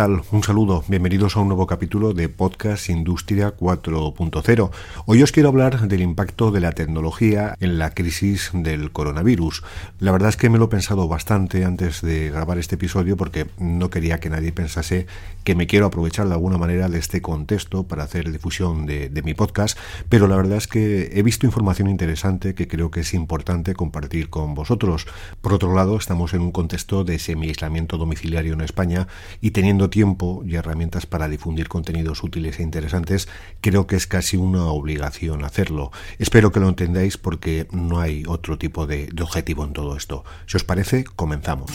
Un saludo. Bienvenidos a un nuevo capítulo de Podcast Industria 4.0. Hoy os quiero hablar del impacto de la tecnología en la crisis del coronavirus. La verdad es que me lo he pensado bastante antes de grabar este episodio porque no quería que nadie pensase que me quiero aprovechar de alguna manera de este contexto para hacer difusión de, mi podcast, pero la verdad es que he visto información interesante que creo que es importante compartir con vosotros. Por otro lado, estamos en un contexto de semi-aislamiento domiciliario en España y teniendo tiempo y herramientas para difundir contenidos útiles e interesantes, creo que es casi una obligación hacerlo. Espero que lo entendáis porque no hay otro tipo de objetivo en todo esto. Si os parece, comenzamos.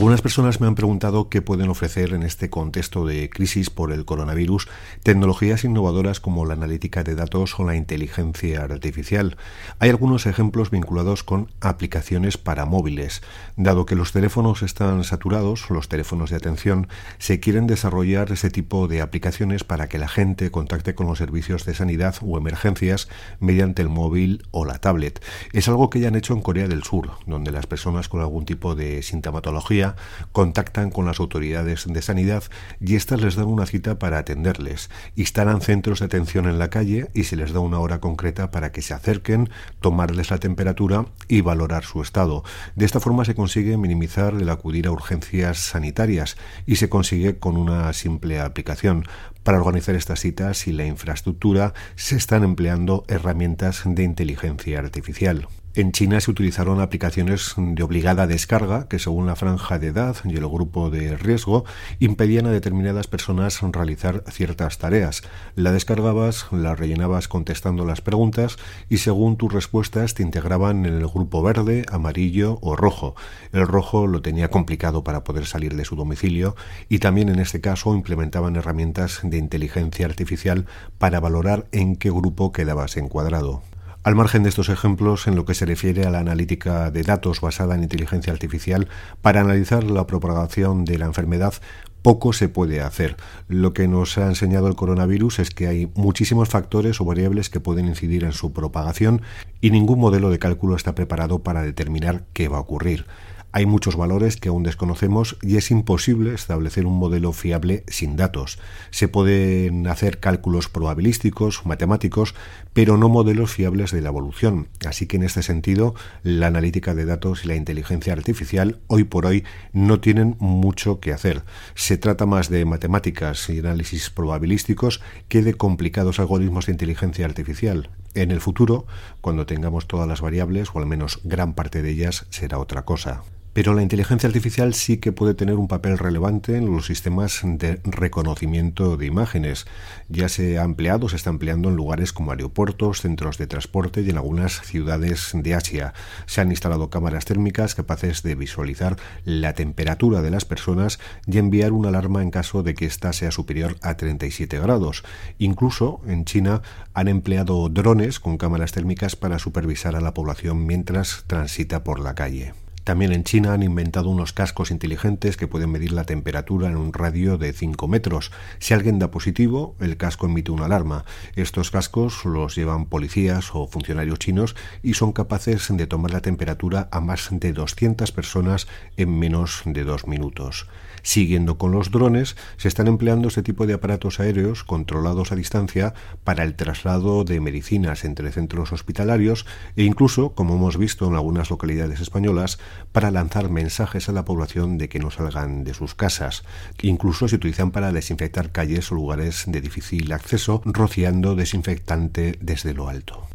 Algunas personas me han preguntado qué pueden ofrecer en este contexto de crisis por el coronavirus tecnologías innovadoras como la analítica de datos o la inteligencia artificial. Hay algunos ejemplos vinculados con aplicaciones para móviles. Dado que los teléfonos están saturados, los teléfonos de atención, se quieren desarrollar ese tipo de aplicaciones para que la gente contacte con los servicios de sanidad o emergencias mediante el móvil o la tablet. Es algo que ya han hecho en Corea del Sur, donde las personas con algún tipo de sintomatología contactan con las autoridades de sanidad y éstas les dan una cita para atenderles. Instalan centros de atención en la calle y se les da una hora concreta para que se acerquen, tomarles la temperatura y valorar su estado. De esta forma se consigue minimizar el acudir a urgencias sanitarias y se consigue con una simple aplicación. Para organizar estas citas y la infraestructura se están empleando herramientas de inteligencia artificial. En China se utilizaron aplicaciones de obligada descarga que según la franja de edad y el grupo de riesgo impedían a determinadas personas realizar ciertas tareas. La descargabas, la rellenabas contestando las preguntas y según tus respuestas te integraban en el grupo verde, amarillo o rojo. El rojo lo tenía complicado para poder salir de su domicilio y también en este caso implementaban herramientas de inteligencia artificial para valorar en qué grupo quedabas encuadrado. Al margen de estos ejemplos, en lo que se refiere a la analítica de datos basada en inteligencia artificial, para analizar la propagación de la enfermedad, poco se puede hacer. Lo que nos ha enseñado el coronavirus es que hay muchísimos factores o variables que pueden incidir en su propagación y ningún modelo de cálculo está preparado para determinar qué va a ocurrir. Hay muchos valores que aún desconocemos y es imposible establecer un modelo fiable sin datos. Se pueden hacer cálculos probabilísticos, matemáticos, pero no modelos fiables de la evolución. Así que en este sentido, la analítica de datos y la inteligencia artificial hoy por hoy no tienen mucho que hacer. Se trata más de matemáticas y análisis probabilísticos que de complicados algoritmos de inteligencia artificial. En el futuro, cuando tengamos todas las variables, o al menos gran parte de ellas, será otra cosa. Pero la inteligencia artificial sí que puede tener un papel relevante en los sistemas de reconocimiento de imágenes. Ya se ha empleado, se está empleando en lugares como aeropuertos, centros de transporte y en algunas ciudades de Asia. Se han instalado cámaras térmicas capaces de visualizar la temperatura de las personas y enviar una alarma en caso de que ésta sea superior a 37 grados. Incluso en China han empleado drones con cámaras térmicas para supervisar a la población mientras transita por la calle. También en China han inventado unos cascos inteligentes que pueden medir la temperatura en un radio de 5 metros. Si alguien da positivo, el casco emite una alarma. Estos cascos los llevan policías o funcionarios chinos y son capaces de tomar la temperatura a más de 200 personas en menos de dos minutos. Siguiendo con los drones, se están empleando este tipo de aparatos aéreos controlados a distancia para el traslado de medicinas entre centros hospitalarios e incluso, como hemos visto en algunas localidades españolas, para lanzar mensajes a la población de que no salgan de sus casas. Incluso se utilizan para desinfectar calles o lugares de difícil acceso, rociando desinfectante desde lo alto.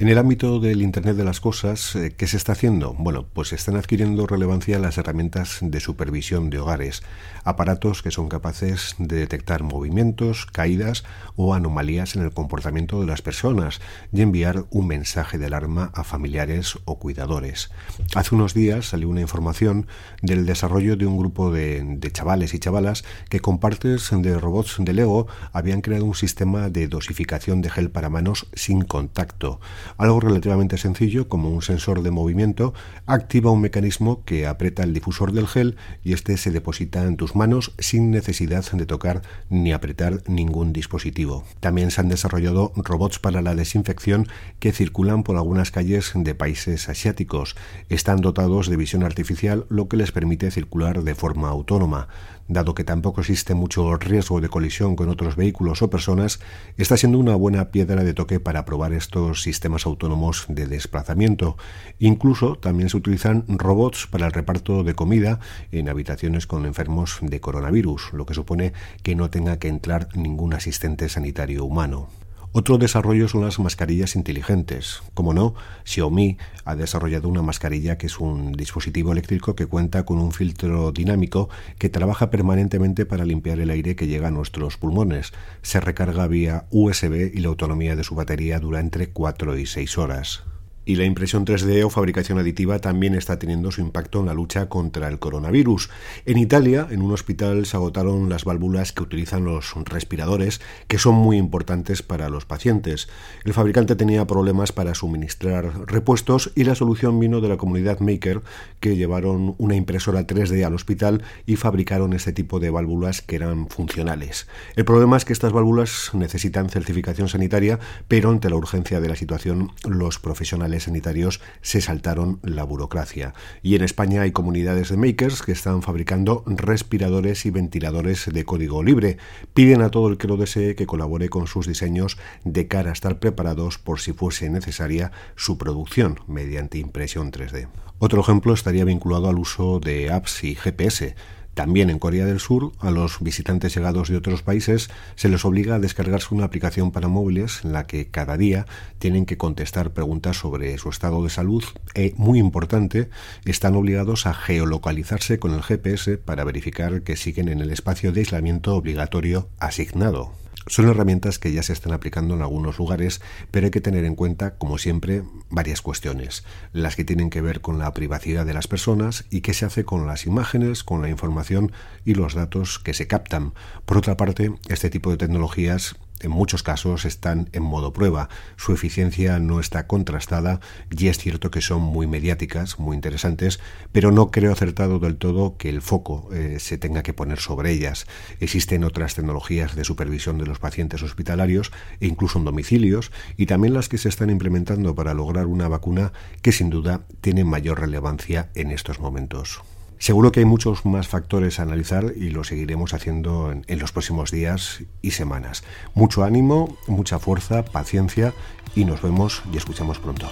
En el ámbito del Internet de las Cosas, eh, ¿qué se está haciendo? Bueno, pues están adquiriendo relevancia las herramientas de supervisión de hogares, aparatos que son capaces de detectar movimientos, caídas o anomalías en el comportamiento de las personas y enviar un mensaje de alarma a familiares o cuidadores. Hace unos días salió una información del desarrollo de un grupo de, de chavales y chavalas que con partes de robots de Lego habían creado un sistema de dosificación de gel para manos sin contacto. Algo relativamente sencillo, como un sensor de movimiento, activa un mecanismo que aprieta el difusor del gel y este se deposita en tus manos sin necesidad de tocar ni apretar ningún dispositivo. También se han desarrollado robots para la desinfección que circulan por algunas calles de países asiáticos. Están dotados de visión artificial, lo que les permite circular de forma autónoma. Dado que tampoco existe mucho riesgo de colisión con otros vehículos o personas, está siendo una buena piedra de toque para probar estos sistemas autónomos de desplazamiento. Incluso también se utilizan robots para el reparto de comida en habitaciones con enfermos de coronavirus, lo que supone que no tenga que entrar ningún asistente sanitario humano. Otro desarrollo son las mascarillas inteligentes. Como no, Xiaomi ha desarrollado una mascarilla que es un dispositivo eléctrico que cuenta con un filtro dinámico que trabaja permanentemente para limpiar el aire que llega a nuestros pulmones. Se recarga vía USB y la autonomía de su batería dura entre 4 y 6 horas. Y la impresión 3D o fabricación aditiva también está teniendo su impacto en la lucha contra el coronavirus. En Italia, en un hospital, se agotaron las válvulas que utilizan los respiradores, que son muy importantes para los pacientes. El fabricante tenía problemas para suministrar repuestos y la solución vino de la comunidad Maker, que llevaron una impresora 3D al hospital y fabricaron este tipo de válvulas que eran funcionales. El problema es que estas válvulas necesitan certificación sanitaria, pero ante la urgencia de la situación, los profesionales sanitarios se saltaron la burocracia. Y en España hay comunidades de makers que están fabricando respiradores y ventiladores de código libre. Piden a todo el que lo desee que colabore con sus diseños de cara a estar preparados por si fuese necesaria su producción mediante impresión 3D. Otro ejemplo estaría vinculado al uso de apps y GPS. También en Corea del Sur, a los visitantes llegados de otros países se les obliga a descargarse una aplicación para móviles en la que cada día tienen que contestar preguntas sobre su estado de salud y, muy importante, están obligados a geolocalizarse con el GPS para verificar que siguen en el espacio de aislamiento obligatorio asignado. Son herramientas que ya se están aplicando en algunos lugares, pero hay que tener en cuenta, como siempre, varias cuestiones. Las que tienen que ver con la privacidad de las personas y qué se hace con las imágenes, con la información y los datos que se captan. Por otra parte, este tipo de tecnologías en muchos casos están en modo prueba. Su eficiencia no está contrastada y es cierto que son muy mediáticas, muy interesantes, pero no creo acertado del todo que el foco eh, se tenga que poner sobre ellas. Existen otras tecnologías de supervisión de los pacientes hospitalarios e incluso en domicilios y también las que se están implementando para lograr una vacuna que sin duda tiene mayor relevancia en estos momentos. Seguro que hay muchos más factores a analizar y lo seguiremos haciendo en, los próximos días y semanas. Mucho ánimo, mucha fuerza, paciencia y nos vemos y escuchamos pronto.